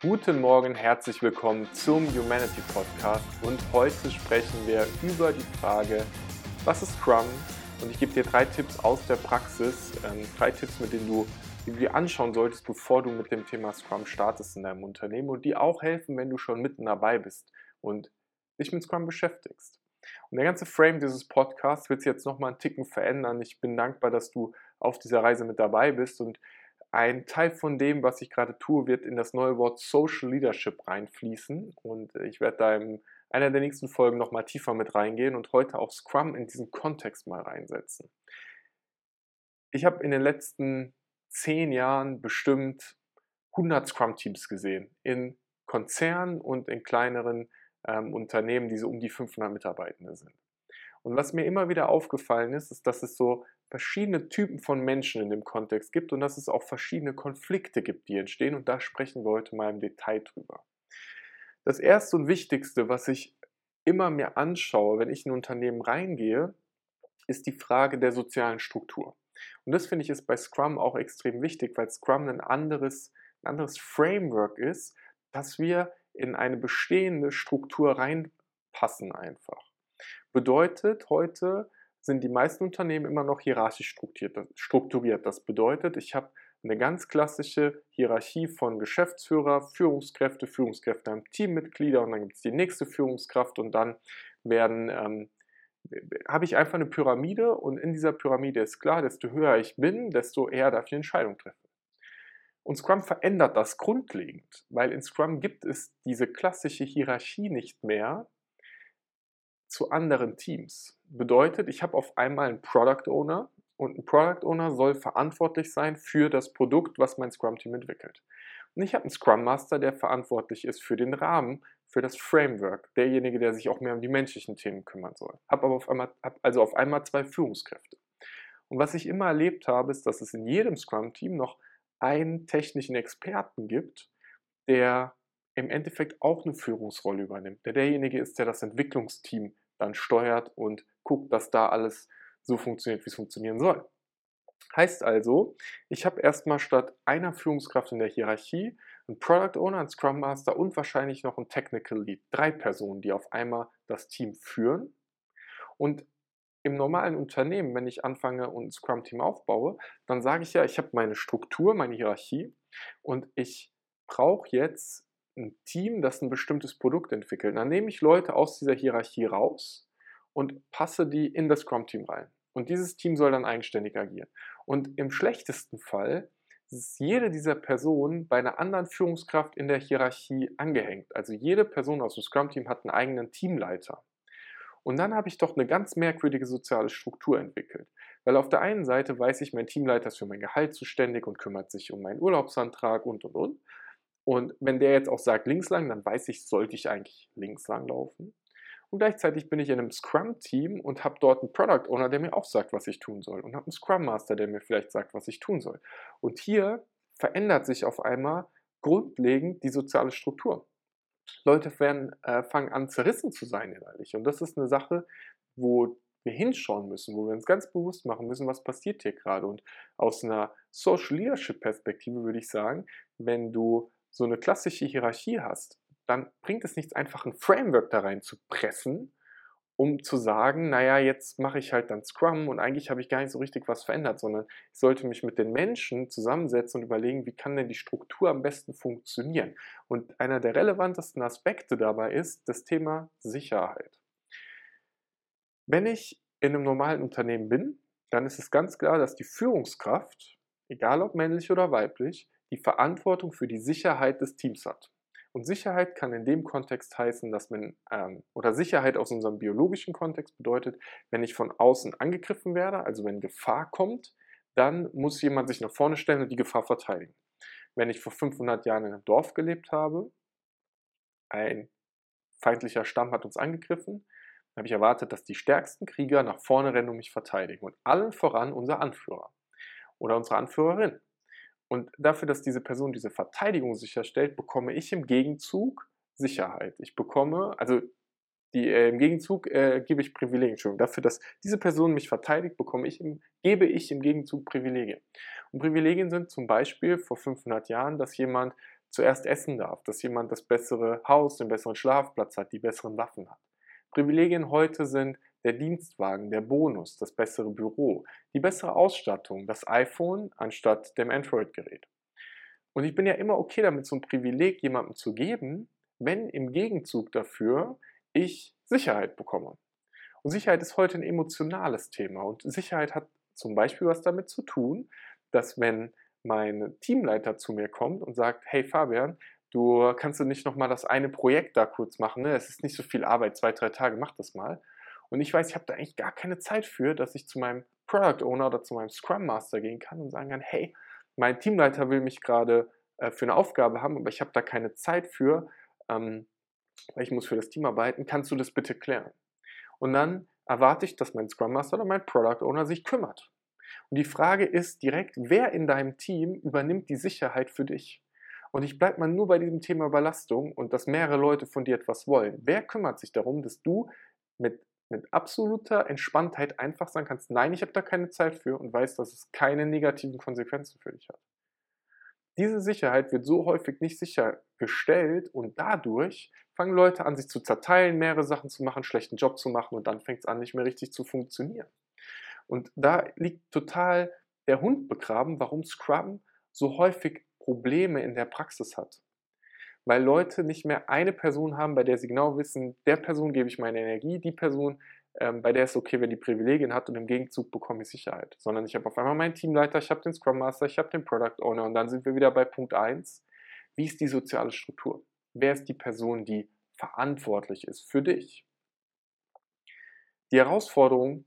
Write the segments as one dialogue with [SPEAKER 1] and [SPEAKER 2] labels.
[SPEAKER 1] Guten Morgen, herzlich willkommen zum Humanity Podcast und heute sprechen wir über die Frage, was ist Scrum? Und ich gebe dir drei Tipps aus der Praxis, ähm, drei Tipps, mit denen du, du dir anschauen solltest, bevor du mit dem Thema Scrum startest in deinem Unternehmen und die auch helfen, wenn du schon mitten dabei bist und dich mit Scrum beschäftigst. Und der ganze Frame dieses Podcasts wird sich jetzt nochmal einen Ticken verändern. Ich bin dankbar, dass du auf dieser Reise mit dabei bist und ein Teil von dem, was ich gerade tue, wird in das neue Wort Social Leadership reinfließen und ich werde da in einer der nächsten Folgen nochmal tiefer mit reingehen und heute auch Scrum in diesen Kontext mal reinsetzen. Ich habe in den letzten zehn Jahren bestimmt 100 Scrum-Teams gesehen, in Konzernen und in kleineren ähm, Unternehmen, die so um die 500 Mitarbeitende sind. Und was mir immer wieder aufgefallen ist, ist, dass es so verschiedene Typen von Menschen in dem Kontext gibt und dass es auch verschiedene Konflikte gibt, die entstehen. Und da sprechen wir heute mal im Detail drüber. Das erste und wichtigste, was ich immer mir anschaue, wenn ich in ein Unternehmen reingehe, ist die Frage der sozialen Struktur. Und das finde ich ist bei Scrum auch extrem wichtig, weil Scrum ein anderes, ein anderes Framework ist, dass wir in eine bestehende Struktur reinpassen einfach. Bedeutet heute, sind die meisten Unternehmen immer noch hierarchisch strukturiert. Das bedeutet, ich habe eine ganz klassische Hierarchie von Geschäftsführer, Führungskräfte, Führungskräfte haben Teammitglieder und dann gibt es die nächste Führungskraft und dann werden ähm, habe ich einfach eine Pyramide und in dieser Pyramide ist klar, desto höher ich bin, desto eher darf ich Entscheidungen treffen. Und Scrum verändert das grundlegend, weil in Scrum gibt es diese klassische Hierarchie nicht mehr, zu anderen Teams. Bedeutet, ich habe auf einmal einen Product Owner und ein Product Owner soll verantwortlich sein für das Produkt, was mein Scrum Team entwickelt. Und ich habe einen Scrum Master, der verantwortlich ist für den Rahmen, für das Framework, derjenige, der sich auch mehr um die menschlichen Themen kümmern soll. Habe aber auf einmal, hab also auf einmal zwei Führungskräfte. Und was ich immer erlebt habe, ist, dass es in jedem Scrum-Team noch einen technischen Experten gibt, der im Endeffekt auch eine Führungsrolle übernimmt, der derjenige ist, der das Entwicklungsteam dann steuert und guckt, dass da alles so funktioniert, wie es funktionieren soll. Heißt also, ich habe erstmal statt einer Führungskraft in der Hierarchie einen Product Owner, einen Scrum Master und wahrscheinlich noch einen Technical Lead. Drei Personen, die auf einmal das Team führen. Und im normalen Unternehmen, wenn ich anfange und ein Scrum-Team aufbaue, dann sage ich ja, ich habe meine Struktur, meine Hierarchie und ich brauche jetzt ein Team, das ein bestimmtes Produkt entwickelt. Dann nehme ich Leute aus dieser Hierarchie raus und passe die in das Scrum-Team rein. Und dieses Team soll dann eigenständig agieren. Und im schlechtesten Fall ist jede dieser Personen bei einer anderen Führungskraft in der Hierarchie angehängt. Also jede Person aus dem Scrum-Team hat einen eigenen Teamleiter. Und dann habe ich doch eine ganz merkwürdige soziale Struktur entwickelt. Weil auf der einen Seite weiß ich, mein Teamleiter ist für mein Gehalt zuständig und kümmert sich um meinen Urlaubsantrag und und und. Und wenn der jetzt auch sagt links lang, dann weiß ich, sollte ich eigentlich links lang laufen. Und gleichzeitig bin ich in einem Scrum-Team und habe dort einen Product Owner, der mir auch sagt, was ich tun soll. Und habe einen Scrum Master, der mir vielleicht sagt, was ich tun soll. Und hier verändert sich auf einmal grundlegend die soziale Struktur. Leute werden, äh, fangen an, zerrissen zu sein innerlich. Und das ist eine Sache, wo wir hinschauen müssen, wo wir uns ganz bewusst machen müssen, was passiert hier gerade. Und aus einer Social Leadership Perspektive würde ich sagen, wenn du so eine klassische Hierarchie hast, dann bringt es nichts, einfach ein Framework da rein zu pressen, um zu sagen, naja, jetzt mache ich halt dann Scrum und eigentlich habe ich gar nicht so richtig was verändert, sondern ich sollte mich mit den Menschen zusammensetzen und überlegen, wie kann denn die Struktur am besten funktionieren. Und einer der relevantesten Aspekte dabei ist das Thema Sicherheit. Wenn ich in einem normalen Unternehmen bin, dann ist es ganz klar, dass die Führungskraft, egal ob männlich oder weiblich, die Verantwortung für die Sicherheit des Teams hat. Und Sicherheit kann in dem Kontext heißen, dass man, ähm, oder Sicherheit aus unserem biologischen Kontext bedeutet, wenn ich von außen angegriffen werde, also wenn Gefahr kommt, dann muss jemand sich nach vorne stellen und die Gefahr verteidigen. Wenn ich vor 500 Jahren in einem Dorf gelebt habe, ein feindlicher Stamm hat uns angegriffen, dann habe ich erwartet, dass die stärksten Krieger nach vorne rennen und mich verteidigen. Und allen voran unser Anführer oder unsere Anführerin. Und dafür, dass diese Person diese Verteidigung sicherstellt, bekomme ich im Gegenzug Sicherheit. Ich bekomme, also die, äh, im Gegenzug äh, gebe ich Privilegien. Entschuldigung, dafür, dass diese Person mich verteidigt, bekomme ich im, gebe ich im Gegenzug Privilegien. Und Privilegien sind zum Beispiel vor 500 Jahren, dass jemand zuerst essen darf, dass jemand das bessere Haus, den besseren Schlafplatz hat, die besseren Waffen hat. Privilegien heute sind der Dienstwagen, der Bonus, das bessere Büro, die bessere Ausstattung, das iPhone anstatt dem Android-Gerät. Und ich bin ja immer okay damit, so ein Privileg jemandem zu geben, wenn im Gegenzug dafür ich Sicherheit bekomme. Und Sicherheit ist heute ein emotionales Thema. Und Sicherheit hat zum Beispiel was damit zu tun, dass wenn mein Teamleiter zu mir kommt und sagt, hey Fabian, du kannst du nicht nochmal das eine Projekt da kurz machen, ne? es ist nicht so viel Arbeit, zwei, drei Tage, mach das mal. Und ich weiß, ich habe da eigentlich gar keine Zeit für, dass ich zu meinem Product Owner oder zu meinem Scrum Master gehen kann und sagen kann, hey, mein Teamleiter will mich gerade äh, für eine Aufgabe haben, aber ich habe da keine Zeit für, ähm, ich muss für das Team arbeiten, kannst du das bitte klären? Und dann erwarte ich, dass mein Scrum Master oder mein Product Owner sich kümmert. Und die Frage ist direkt, wer in deinem Team übernimmt die Sicherheit für dich? Und ich bleibe mal nur bei diesem Thema Überlastung und dass mehrere Leute von dir etwas wollen. Wer kümmert sich darum, dass du mit, mit absoluter Entspanntheit einfach sagen kannst, nein, ich habe da keine Zeit für und weißt, dass es keine negativen Konsequenzen für dich hat? Diese Sicherheit wird so häufig nicht sichergestellt und dadurch fangen Leute an, sich zu zerteilen, mehrere Sachen zu machen, schlechten Job zu machen und dann fängt es an, nicht mehr richtig zu funktionieren. Und da liegt total der Hund begraben, warum Scrum so häufig Probleme in der Praxis hat. Weil Leute nicht mehr eine Person haben, bei der sie genau wissen, der Person gebe ich meine Energie, die Person, ähm, bei der es okay, wenn die Privilegien hat und im Gegenzug bekomme ich Sicherheit. Sondern ich habe auf einmal meinen Teamleiter, ich habe den Scrum Master, ich habe den Product Owner und dann sind wir wieder bei Punkt 1. Wie ist die soziale Struktur? Wer ist die Person, die verantwortlich ist für dich? Die Herausforderung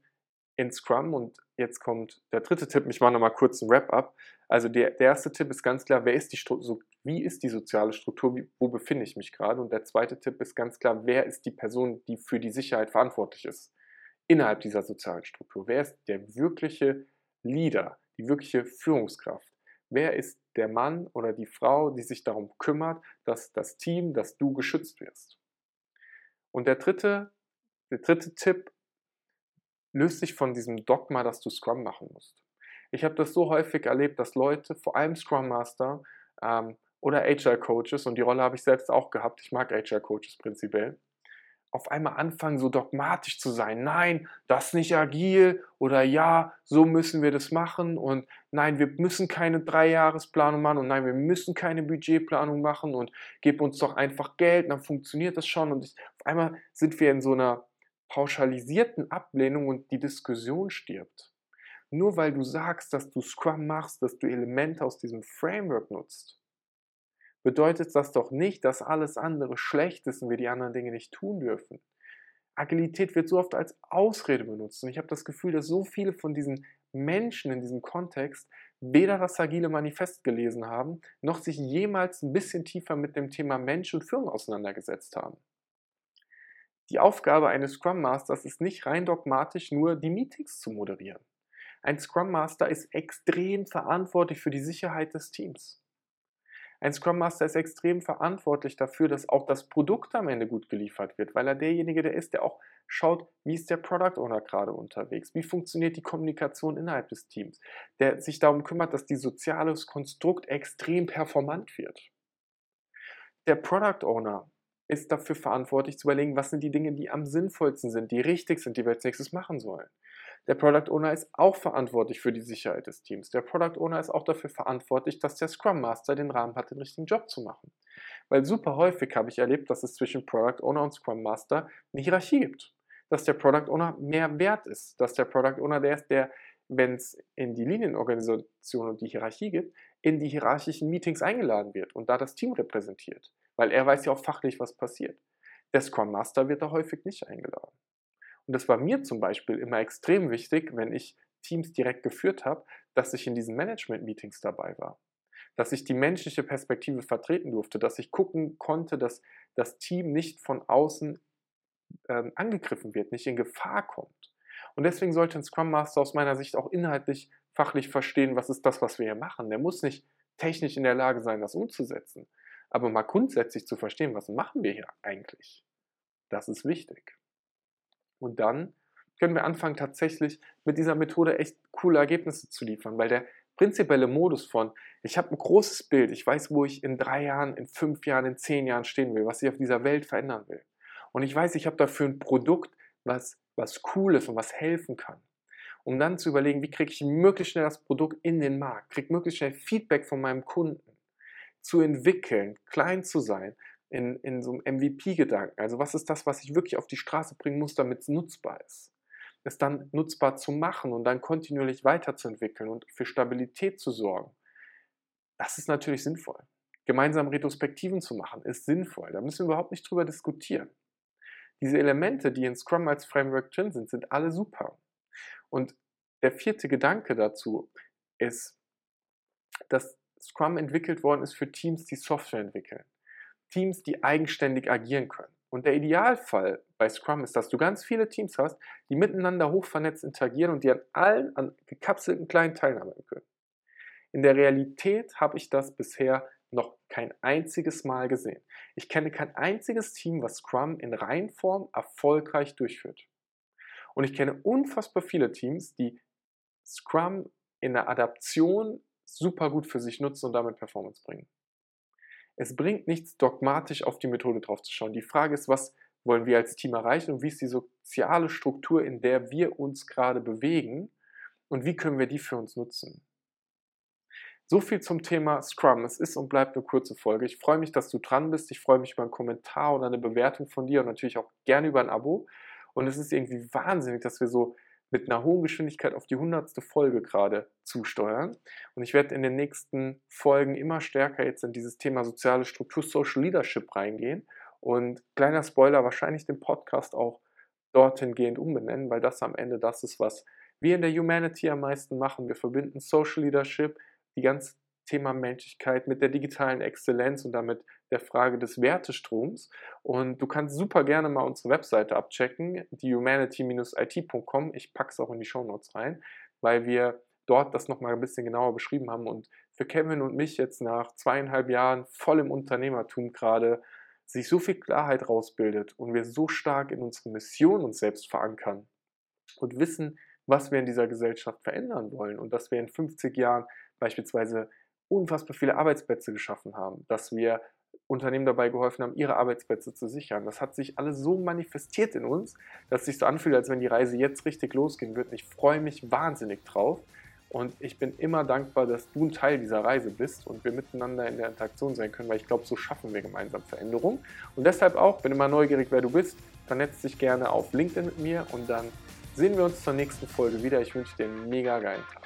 [SPEAKER 1] in Scrum und jetzt kommt der dritte Tipp, ich mache nochmal kurz einen Wrap-up. Also der, der, erste Tipp ist ganz klar, wer ist die so, wie ist die soziale Struktur, wie, wo befinde ich mich gerade? Und der zweite Tipp ist ganz klar, wer ist die Person, die für die Sicherheit verantwortlich ist innerhalb dieser sozialen Struktur? Wer ist der wirkliche Leader, die wirkliche Führungskraft? Wer ist der Mann oder die Frau, die sich darum kümmert, dass das Team, dass du geschützt wirst? Und der dritte, der dritte Tipp löst dich von diesem Dogma, dass du Scrum machen musst. Ich habe das so häufig erlebt, dass Leute, vor allem Scrum Master ähm, oder Agile Coaches, und die Rolle habe ich selbst auch gehabt, ich mag Agile Coaches prinzipiell, auf einmal anfangen, so dogmatisch zu sein. Nein, das ist nicht agil oder ja, so müssen wir das machen und nein, wir müssen keine Dreijahresplanung machen und nein, wir müssen keine Budgetplanung machen und gib uns doch einfach Geld, dann funktioniert das schon. Und ich, auf einmal sind wir in so einer pauschalisierten Ablehnung und die Diskussion stirbt. Nur weil du sagst, dass du Scrum machst, dass du Elemente aus diesem Framework nutzt, bedeutet das doch nicht, dass alles andere schlecht ist und wir die anderen Dinge nicht tun dürfen. Agilität wird so oft als Ausrede benutzt und ich habe das Gefühl, dass so viele von diesen Menschen in diesem Kontext weder das agile Manifest gelesen haben, noch sich jemals ein bisschen tiefer mit dem Thema Mensch und Führung auseinandergesetzt haben. Die Aufgabe eines Scrum Masters ist nicht rein dogmatisch nur die Meetings zu moderieren. Ein Scrum Master ist extrem verantwortlich für die Sicherheit des Teams. Ein Scrum Master ist extrem verantwortlich dafür, dass auch das Produkt am Ende gut geliefert wird, weil er derjenige der ist, der auch schaut, wie ist der Product Owner gerade unterwegs, wie funktioniert die Kommunikation innerhalb des Teams, der sich darum kümmert, dass die soziales Konstrukt extrem performant wird. Der Product Owner ist dafür verantwortlich zu überlegen, was sind die Dinge, die am sinnvollsten sind, die richtig sind, die wir als nächstes machen sollen. Der Product Owner ist auch verantwortlich für die Sicherheit des Teams. Der Product Owner ist auch dafür verantwortlich, dass der Scrum Master den Rahmen hat, den richtigen Job zu machen. Weil super häufig habe ich erlebt, dass es zwischen Product Owner und Scrum Master eine Hierarchie gibt. Dass der Product Owner mehr wert ist. Dass der Product Owner der ist, der, wenn es in die Linienorganisation und die Hierarchie gibt, in die hierarchischen Meetings eingeladen wird und da das Team repräsentiert weil er weiß ja auch fachlich, was passiert. Der Scrum Master wird da häufig nicht eingeladen. Und das war mir zum Beispiel immer extrem wichtig, wenn ich Teams direkt geführt habe, dass ich in diesen Management-Meetings dabei war. Dass ich die menschliche Perspektive vertreten durfte, dass ich gucken konnte, dass das Team nicht von außen ähm, angegriffen wird, nicht in Gefahr kommt. Und deswegen sollte ein Scrum Master aus meiner Sicht auch inhaltlich, fachlich verstehen, was ist das, was wir hier machen. Der muss nicht technisch in der Lage sein, das umzusetzen. Aber mal grundsätzlich zu verstehen, was machen wir hier eigentlich, das ist wichtig. Und dann können wir anfangen, tatsächlich mit dieser Methode echt coole Ergebnisse zu liefern, weil der prinzipielle Modus von Ich habe ein großes Bild. Ich weiß, wo ich in drei Jahren, in fünf Jahren, in zehn Jahren stehen will, was ich auf dieser Welt verändern will. Und ich weiß, ich habe dafür ein Produkt, was, was cool ist und was helfen kann. Um dann zu überlegen, wie kriege ich möglichst schnell das Produkt in den Markt, kriege möglichst schnell Feedback von meinem Kunden, zu entwickeln, klein zu sein, in, in so einem MVP-Gedanken. Also was ist das, was ich wirklich auf die Straße bringen muss, damit es nutzbar ist? Es dann nutzbar zu machen und dann kontinuierlich weiterzuentwickeln und für Stabilität zu sorgen. Das ist natürlich sinnvoll. Gemeinsam Retrospektiven zu machen, ist sinnvoll. Da müssen wir überhaupt nicht drüber diskutieren. Diese Elemente, die in Scrum als Framework drin sind, sind alle super. Und der vierte Gedanke dazu ist, dass Scrum entwickelt worden ist für Teams, die Software entwickeln. Teams, die eigenständig agieren können. Und der Idealfall bei Scrum ist, dass du ganz viele Teams hast, die miteinander hochvernetzt interagieren und die an allen an gekapselten kleinen Teilen arbeiten können. In der Realität habe ich das bisher noch kein einziges Mal gesehen. Ich kenne kein einziges Team, was Scrum in Reihenform erfolgreich durchführt. Und ich kenne unfassbar viele Teams, die Scrum in der Adaption super gut für sich nutzen und damit Performance bringen. Es bringt nichts, dogmatisch auf die Methode drauf zu schauen. Die Frage ist, was wollen wir als Team erreichen und wie ist die soziale Struktur, in der wir uns gerade bewegen und wie können wir die für uns nutzen. So viel zum Thema Scrum. Es ist und bleibt eine kurze Folge. Ich freue mich, dass du dran bist. Ich freue mich über einen Kommentar oder eine Bewertung von dir und natürlich auch gerne über ein Abo. Und es ist irgendwie wahnsinnig, dass wir so mit einer hohen Geschwindigkeit auf die hundertste Folge gerade zusteuern. Und ich werde in den nächsten Folgen immer stärker jetzt in dieses Thema soziale Struktur, Social Leadership reingehen. Und kleiner Spoiler, wahrscheinlich den Podcast auch dorthin gehend umbenennen, weil das am Ende das ist, was wir in der Humanity am meisten machen. Wir verbinden Social Leadership, die ganze Thema Menschlichkeit mit der digitalen Exzellenz und damit der Frage des Wertestroms. Und du kannst super gerne mal unsere Webseite abchecken, die humanity-it.com. Ich packe es auch in die Show Notes rein, weil wir dort das nochmal ein bisschen genauer beschrieben haben. Und für Kevin und mich jetzt nach zweieinhalb Jahren voll im Unternehmertum gerade sich so viel Klarheit rausbildet und wir so stark in unsere Mission uns selbst verankern und wissen, was wir in dieser Gesellschaft verändern wollen und dass wir in 50 Jahren beispielsweise unfassbar viele Arbeitsplätze geschaffen haben, dass wir Unternehmen dabei geholfen haben, ihre Arbeitsplätze zu sichern. Das hat sich alles so manifestiert in uns, dass es sich so anfühlt, als wenn die Reise jetzt richtig losgehen wird. Ich freue mich wahnsinnig drauf. Und ich bin immer dankbar, dass du ein Teil dieser Reise bist und wir miteinander in der Interaktion sein können, weil ich glaube, so schaffen wir gemeinsam Veränderung. Und deshalb auch, bin immer neugierig, wer du bist, vernetz dich gerne auf LinkedIn mit mir und dann sehen wir uns zur nächsten Folge wieder. Ich wünsche dir einen mega geilen Tag.